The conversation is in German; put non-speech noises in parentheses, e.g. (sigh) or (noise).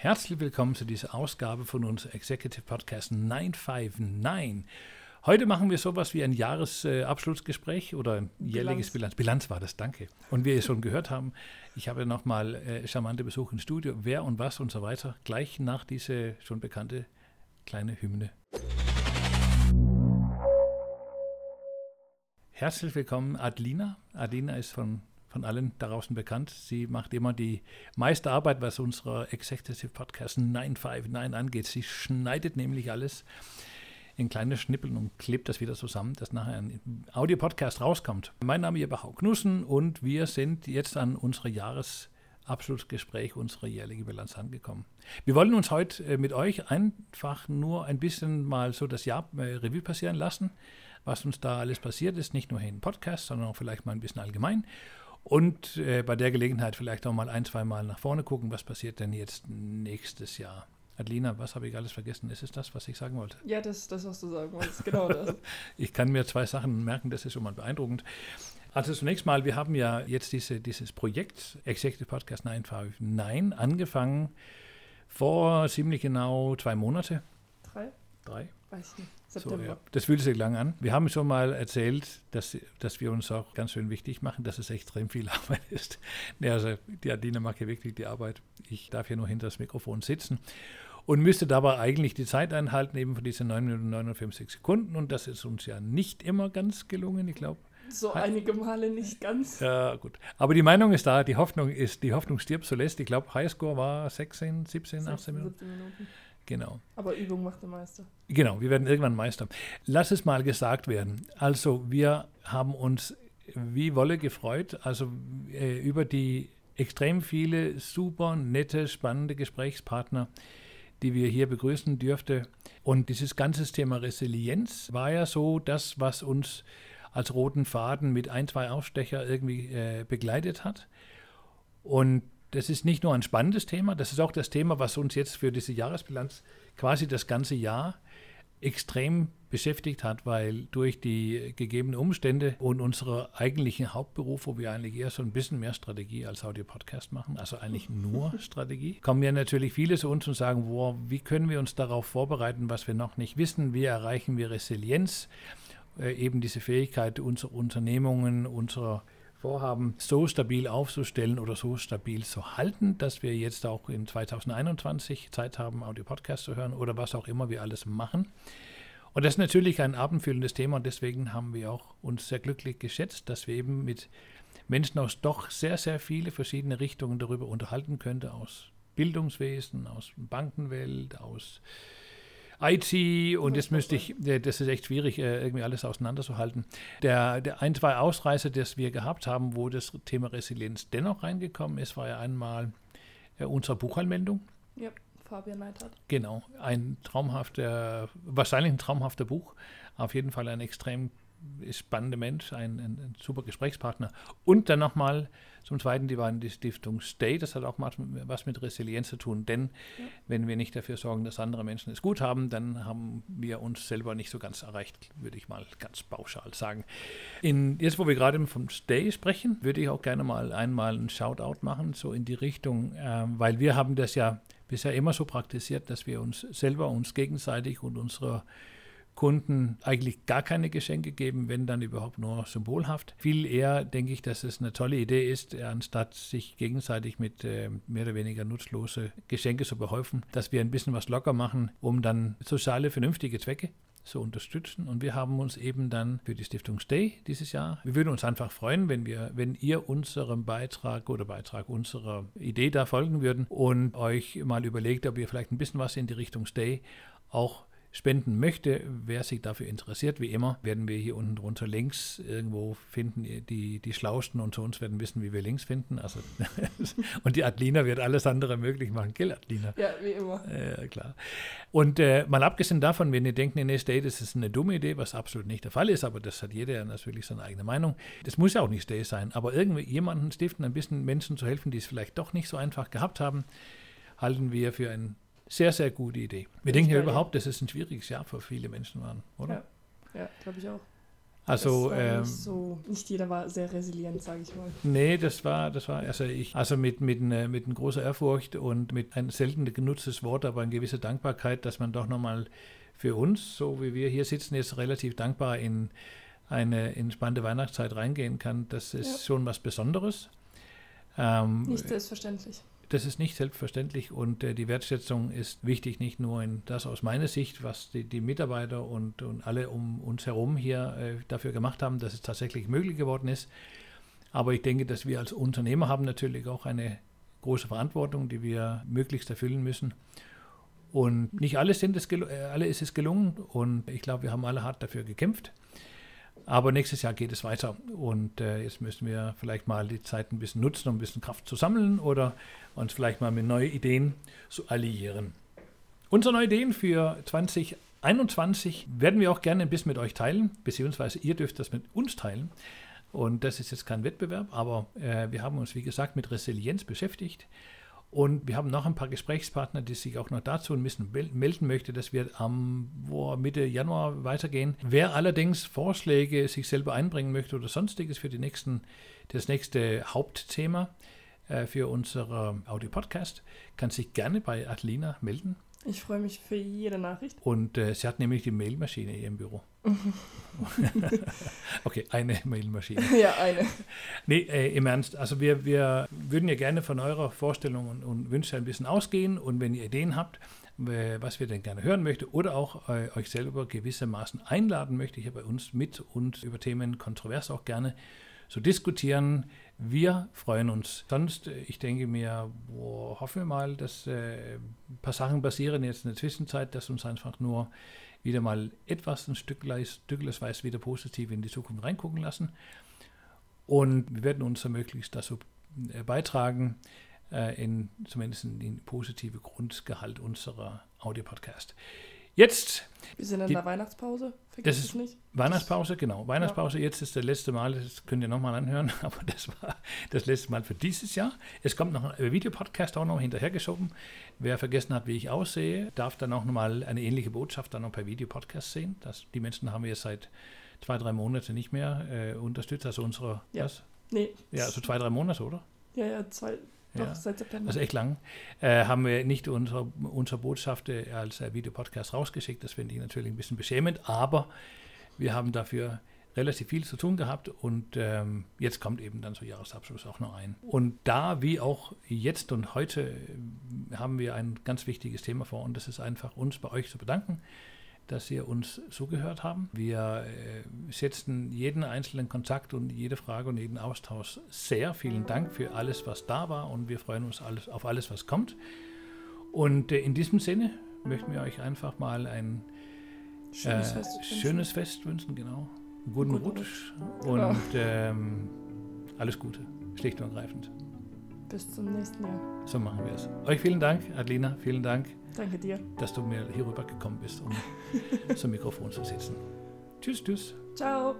Herzlich willkommen zu dieser Ausgabe von unserem Executive Podcast 959. Heute machen wir sowas wie ein Jahresabschlussgespräch oder ein jährliches Bilanz. Bilanz war das, danke. Und wie ihr schon gehört haben, ich habe nochmal äh, charmante Besuch im Studio, wer und was und so weiter, gleich nach dieser schon bekannte kleine Hymne. Herzlich willkommen, Adlina. Adlina ist von, von allen da draußen bekannt. Sie macht immer die meiste Arbeit, was unsere Executive Podcast 959 angeht. Sie schneidet nämlich alles in kleine Schnippeln und klebt das wieder zusammen, dass nachher ein Audio-Podcast rauskommt. Mein Name ist Bachau Knussen und wir sind jetzt an unserer Jahresabschlussgespräch, unserer jährlichen Bilanz angekommen. Wir wollen uns heute äh, mit euch einfach nur ein bisschen mal so das Jahr äh, Revue passieren lassen was uns da alles passiert ist, nicht nur hier im Podcast, sondern auch vielleicht mal ein bisschen allgemein. Und äh, bei der Gelegenheit vielleicht auch mal ein, zwei Mal nach vorne gucken, was passiert denn jetzt nächstes Jahr. Adelina, was habe ich alles vergessen? Ist es das, was ich sagen wollte? Ja, das ist das, was du sagen wolltest. Genau das. (laughs) ich kann mir zwei Sachen merken, das ist schon mal beeindruckend. Also zunächst mal, wir haben ja jetzt diese, dieses Projekt Executive Podcast 959 angefangen vor ziemlich genau zwei Monate. Drei? Weiß ich nicht. September. So, ja. Das fühlt sich lang an. Wir haben schon mal erzählt, dass, dass wir uns auch ganz schön wichtig machen, dass es extrem viel (laughs) Arbeit ist. Ja, also die Adina macht hier wirklich die Arbeit. Ich darf hier nur hinter das Mikrofon sitzen und müsste dabei eigentlich die Zeit einhalten, eben von diesen 9 Minuten 59 Sekunden. Und das ist uns ja nicht immer ganz gelungen, ich glaube. So einige Male nicht ganz. Ja, gut. Aber die Meinung ist da, die Hoffnung ist, die Hoffnung stirbt zuletzt. Ich glaube, Highscore war 16, 17, 16, 18 Minuten. 17 Minuten. Genau. Aber Übung macht der Meister. Genau, wir werden irgendwann Meister. Lass es mal gesagt werden. Also wir haben uns wie Wolle gefreut, also äh, über die extrem viele super nette, spannende Gesprächspartner, die wir hier begrüßen dürften. Und dieses ganze Thema Resilienz war ja so das, was uns als roten Faden mit ein, zwei Aufstecher irgendwie äh, begleitet hat. Und das ist nicht nur ein spannendes Thema, das ist auch das Thema, was uns jetzt für diese Jahresbilanz quasi das ganze Jahr extrem beschäftigt hat, weil durch die gegebenen Umstände und unsere eigentlichen Hauptberuf, wo wir eigentlich eher so ein bisschen mehr Strategie als Audio-Podcast machen, also eigentlich nur (laughs) Strategie, kommen ja natürlich viele zu uns und sagen, wow, wie können wir uns darauf vorbereiten, was wir noch nicht wissen, wie erreichen wir Resilienz, äh, eben diese Fähigkeit unserer Unternehmungen, unserer vorhaben, so stabil aufzustellen oder so stabil zu halten, dass wir jetzt auch in 2021 Zeit haben, Audio-Podcast zu hören oder was auch immer wir alles machen. Und das ist natürlich ein abendfüllendes Thema und deswegen haben wir auch uns sehr glücklich geschätzt, dass wir eben mit Menschen aus doch sehr, sehr viele verschiedene Richtungen darüber unterhalten könnten, aus Bildungswesen, aus Bankenwelt, aus IT und jetzt müsste ich, das ist echt schwierig, äh, irgendwie alles auseinanderzuhalten. Der, der ein, zwei Ausreißer, das wir gehabt haben, wo das Thema Resilienz dennoch reingekommen ist, war ja einmal äh, unsere Buchhaltmeldung. Ja, Fabian Neidhardt. Genau, ein traumhafter, wahrscheinlich ein traumhafter Buch, auf jeden Fall ein extrem spannender Mensch, ein, ein, ein super Gesprächspartner. Und dann nochmal zum Zweiten, die waren die Stiftung Stay, das hat auch was mit Resilienz zu tun, denn ja. wenn wir nicht dafür sorgen, dass andere Menschen es gut haben, dann haben wir uns selber nicht so ganz erreicht, würde ich mal ganz pauschal sagen. In, jetzt, wo wir gerade vom Stay sprechen, würde ich auch gerne mal einmal einen Shoutout machen, so in die Richtung, äh, weil wir haben das ja bisher immer so praktiziert, dass wir uns selber, uns gegenseitig und unsere Kunden eigentlich gar keine Geschenke geben, wenn dann überhaupt nur symbolhaft. Viel eher denke ich, dass es eine tolle Idee ist, anstatt sich gegenseitig mit äh, mehr oder weniger nutzlose Geschenke zu behäufen, dass wir ein bisschen was locker machen, um dann soziale, vernünftige Zwecke zu unterstützen. Und wir haben uns eben dann für die Stiftung Stay dieses Jahr, wir würden uns einfach freuen, wenn wir, wenn ihr unserem Beitrag oder Beitrag unserer Idee da folgen würden und euch mal überlegt, ob ihr vielleicht ein bisschen was in die Richtung Stay auch spenden möchte, wer sich dafür interessiert, wie immer, werden wir hier unten drunter Links irgendwo finden. Die, die Schlausten unter uns werden wissen, wie wir Links finden. Also, (laughs) und die Adlina wird alles andere möglich machen. Gell, Adlina? Ja, wie immer. Ja, klar. Und äh, mal abgesehen davon, wenn ihr denkt, nee, nee, Stay, das ist eine dumme Idee, was absolut nicht der Fall ist, aber das hat jeder natürlich seine eigene Meinung. Das muss ja auch nicht Stay sein, aber irgendwie jemanden stiften, ein bisschen Menschen zu helfen, die es vielleicht doch nicht so einfach gehabt haben, halten wir für ein sehr, sehr gute Idee. Wir denken ja überhaupt, dass es ein schwieriges Jahr für viele Menschen war, oder? Ja, ja glaube ich auch. Also, ähm, nicht, so, nicht jeder war sehr resilient, sage ich mal. Nee, das war, das war, also ich, also mit, mit, ne- mit einer großen Ehrfurcht und mit ein selten genutztes Wort, aber eine gewisse Dankbarkeit, dass man doch nochmal für uns, so wie wir hier sitzen, jetzt relativ dankbar in eine entspannte Weihnachtszeit reingehen kann. Das ist Ja. schon was Besonderes. Ähm, Nicht selbstverständlich. Das ist nicht selbstverständlich und äh, die Wertschätzung ist wichtig, nicht nur in das aus meiner Sicht, was die, die Mitarbeiter und, und alle um uns herum hier äh, dafür gemacht haben, dass es tatsächlich möglich geworden ist. Aber ich denke, dass wir als Unternehmer haben natürlich auch eine große Verantwortung, die wir möglichst erfüllen müssen. Und nicht alle, sind es äh, alle ist es gelungen und ich glaube, wir haben alle hart dafür gekämpft. Aber nächstes Jahr geht es weiter und äh, jetzt müssen wir vielleicht mal die Zeit ein bisschen nutzen, um ein bisschen Kraft zu sammeln oder uns vielleicht mal mit neuen Ideen zu alliieren. Unsere neuen Ideen für 2021 werden wir auch gerne ein bisschen mit euch teilen, beziehungsweise ihr dürft das mit uns teilen. Und das ist jetzt kein Wettbewerb, aber äh, wir haben uns, wie gesagt, mit Resilienz beschäftigt. Und wir haben noch ein paar Gesprächspartner, die sich auch noch dazu ein bisschen mel- melden möchte, dass wir am Mitte Januar weitergehen. Wer allerdings Vorschläge sich selber einbringen möchte oder sonstiges für die nächsten, das nächste Hauptthema äh, für unser Audio-Podcast, kann sich gerne bei Adelina melden. Ich freue mich für jede Nachricht. Und äh, sie hat nämlich die Mailmaschine hier im Büro. (laughs) okay, eine Mailmaschine. (laughs) ja, eine. Nee, äh, im Ernst. Also wir, wir würden ja gerne von eurer Vorstellung und, und Wünsche ein bisschen ausgehen. Und wenn ihr Ideen habt, was wir denn gerne hören möchte oder auch äh, euch selber gewissermaßen einladen möchte, hier bei uns mit und über Themen kontrovers auch gerne zu diskutieren. Wir freuen uns. Sonst, äh, ich denke mir, boah, hoffen wir mal, dass äh, ein paar Sachen passieren jetzt in der Zwischenzeit, dass uns einfach nur wieder mal etwas ein Stückleis, Stückleisweise wieder positiv in die Zukunft reingucken lassen. Und wir werden unser Möglichst dazu äh, beitragen, äh, in, zumindest in den positive Grundgehalt unserer Audio-Podcast. Jetzt Wir sind in der Weihnachtspause. Das Vergiss ist- es nicht. Weihnachtspause, genau. Weihnachtspause, jetzt ist das letzte Mal, das könnt ihr nochmal anhören, (laughs) aber das war das letzte Mal für dieses Jahr. Es kommt noch ein Videopodcast auch noch hinterhergeschoben. Wer vergessen hat, wie ich aussehe, darf dann auch nochmal eine ähnliche Botschaft dann noch per Videopodcast sehen. Das, die Menschen haben wir jetzt seit zwei, drei Monaten nicht mehr äh, unterstützt, also unsere, Ja. was? Nee. Ja, also zwei, drei Monate, oder? Ja, ja, zwei. Doch, Ja. seit September. Also echt lang, äh, haben wir nicht unsere, unsere Botschaft äh, als äh, Videopodcast rausgeschickt. Das finde ich natürlich ein bisschen beschämend, aber wir haben dafür relativ viel zu tun gehabt und ähm, jetzt kommt eben dann so Jahresabschluss auch noch ein. Und da, wie auch jetzt und heute, haben wir ein ganz wichtiges Thema vor und das ist einfach uns bei euch zu bedanken, dass ihr uns zugehört haben. Wir äh, schätzen jeden einzelnen Kontakt und jede Frage und jeden Austausch sehr. Vielen Dank für alles, was da war und wir freuen uns alles, auf alles, was kommt. Und äh, in diesem Sinne möchten wir euch einfach mal ein Schönes äh, Fest. wünschen. schönes Fest wünschen, genau. Guten, Guten Rutsch, Genau. und ähm, alles Gute, schlicht und ergreifend. Bis zum nächsten Jahr. So machen wir es. Euch vielen Dank, Adelina, vielen Dank, Danke dir. dass du mir hierüber gekommen bist, um (laughs) zum Mikrofon zu sitzen. Tschüss, tschüss. Ciao.